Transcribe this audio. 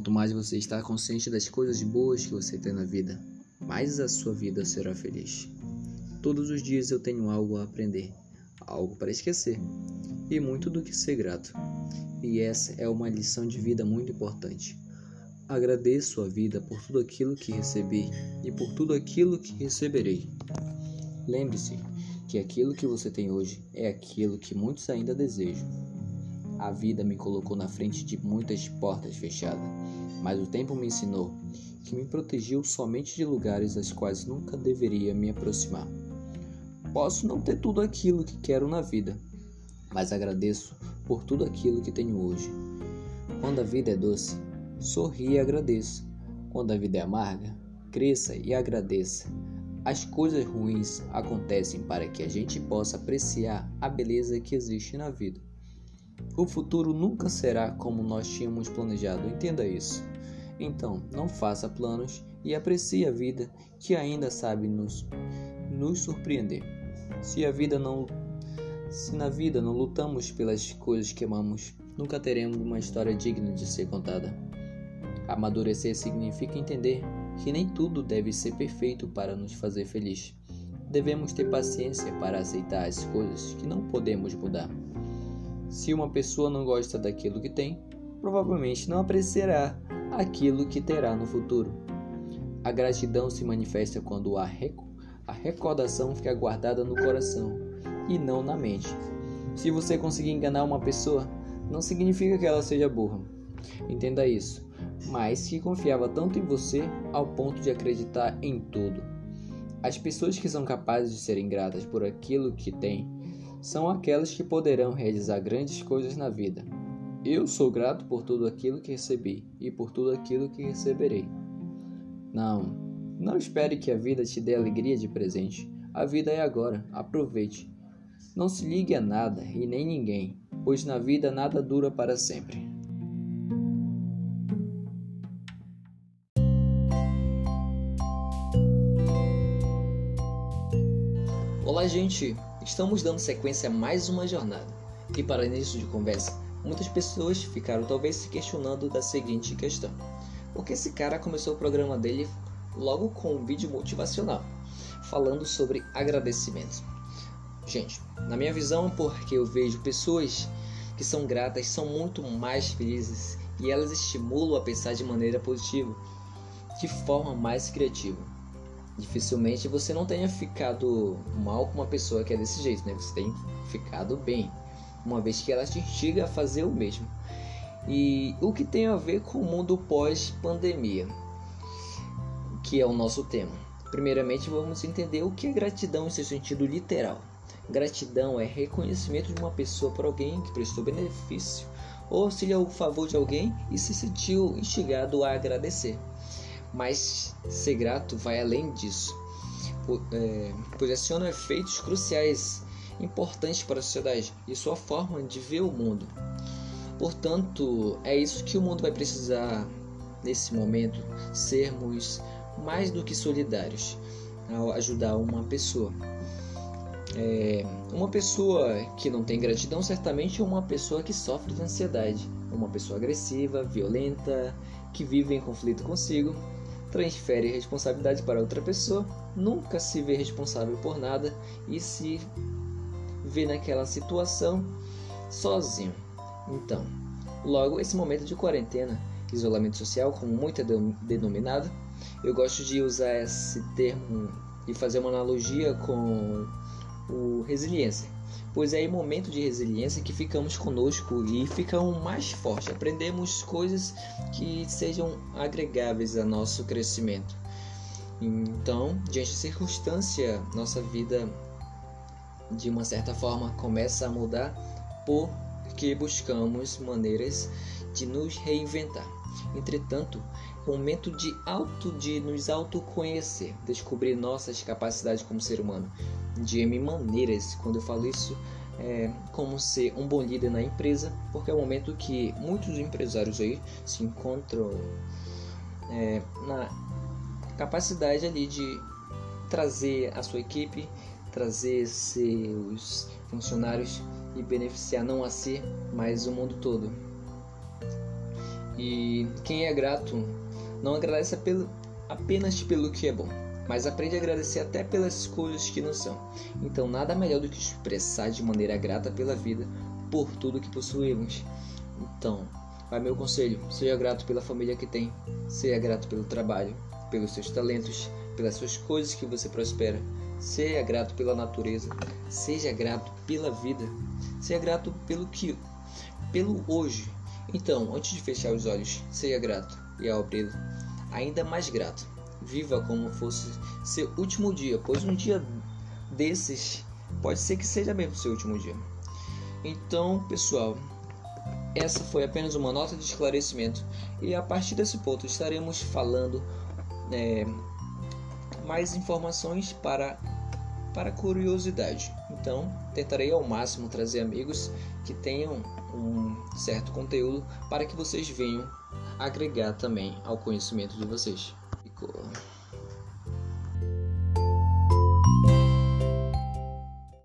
Quanto mais você está consciente das coisas boas que você tem na vida, mais a sua vida será feliz. Todos os dias eu tenho algo a aprender, algo para esquecer e muito do que ser grato. E essa é uma lição de vida muito importante. Agradeço a vida por tudo aquilo que recebi e por tudo aquilo que receberei. Lembre-se que aquilo que você tem hoje é aquilo que muitos ainda desejam. A vida me colocou na frente de muitas portas fechadas, mas o tempo me ensinou que me protegiu somente de lugares aos quais nunca deveria me aproximar. Posso não ter tudo aquilo que quero na vida, mas agradeço por tudo aquilo que tenho hoje. Quando a vida é doce, sorri e agradeça. Quando a vida é amarga, cresça e agradeça. As coisas ruins acontecem para que a gente possa apreciar a beleza que existe na vida. O futuro nunca será como nós tínhamos planejado, entenda isso. Então, não faça planos e aprecie a vida que ainda sabe nos, nos surpreender. Se a vida não se na vida não lutamos pelas coisas que amamos, nunca teremos uma história digna de ser contada. Amadurecer significa entender que nem tudo deve ser perfeito para nos fazer feliz. Devemos ter paciência para aceitar as coisas que não podemos mudar. Se uma pessoa não gosta daquilo que tem, provavelmente não apreciará aquilo que terá no futuro. A gratidão se manifesta quando a recordação fica guardada no coração e não na mente. Se você conseguir enganar uma pessoa, não significa que ela seja burra. Entenda isso. Mas que confiava tanto em você ao ponto de acreditar em tudo. As pessoas que são capazes de serem gratas por aquilo que têm são aquelas que poderão realizar grandes coisas na vida. Eu sou grato por tudo aquilo que recebi e por tudo aquilo que receberei. Não, não espere que a vida te dê alegria de presente. A vida é agora, aproveite. Não se ligue a nada e nem ninguém, pois na vida nada dura para sempre. Olá, gente! Estamos dando sequência a mais uma jornada. E para início de conversa, muitas pessoas ficaram talvez se questionando da seguinte questão: Por que esse cara começou o programa dele logo com um vídeo motivacional falando sobre agradecimento. Gente, na minha visão, porque eu vejo pessoas que são gratas são muito mais felizes e elas estimulam a pensar de maneira positiva, de forma mais criativa. Dificilmente você não tenha ficado mal com uma pessoa que é desse jeito, né? Você tem ficado bem, uma vez que ela te instiga a fazer o mesmo. E o que tem a ver com o mundo pós-pandemia? que é o nosso tema. Primeiramente, vamos entender o que é gratidão em seu sentido literal. Gratidão é reconhecimento de uma pessoa por alguém que prestou benefício ou auxiliou o favor de alguém e se sentiu instigado a agradecer. Mas ser grato vai além disso, é, pois aciona efeitos cruciais importantes para a sociedade e sua forma de ver o mundo. Portanto, é isso que o mundo vai precisar nesse momento: sermos mais do que solidários ao ajudar uma pessoa. É, uma pessoa que não tem gratidão certamente é uma pessoa que sofre de ansiedade, uma pessoa agressiva, violenta, que vive em conflito consigo, transfere responsabilidade para outra pessoa, nunca se vê responsável por nada e se vê naquela situação sozinho. Então, logo esse momento de quarentena, isolamento social, como muito é denominado, eu gosto de usar esse termo e fazer uma analogia com o resiliência, pois é em momento de resiliência que ficamos conosco e ficamos mais fortes, aprendemos coisas que sejam agregáveis ao nosso crescimento. Então, diante da circunstância, nossa vida de uma certa forma começa a mudar porque buscamos maneiras de nos reinventar. Entretanto, momento de auto de nos autoconhecer, descobrir nossas capacidades como ser humano, de M maneiras. Quando eu falo isso, é como ser um bom líder na empresa, porque é o momento que muitos empresários aí se encontram é, na capacidade ali de trazer a sua equipe, trazer seus funcionários e beneficiar não a si, mas o mundo todo. E quem é grato não agradece apenas pelo que é bom, mas aprende a agradecer até pelas coisas que não são. Então, nada melhor do que expressar de maneira grata pela vida por tudo que possuímos. Então, vai meu conselho: seja grato pela família que tem, seja grato pelo trabalho, pelos seus talentos, pelas suas coisas que você prospera. Seja grato pela natureza, seja grato pela vida, seja grato pelo que, pelo hoje. Então, antes de fechar os olhos, seja grato e ao abri-lo, ainda mais grato. Viva como fosse seu último dia, pois um dia desses pode ser que seja mesmo seu último dia. Então, pessoal, essa foi apenas uma nota de esclarecimento e a partir desse ponto estaremos falando é, mais informações para para curiosidade. Então, tentarei ao máximo trazer amigos que tenham um certo conteúdo para que vocês venham agregar também ao conhecimento de vocês.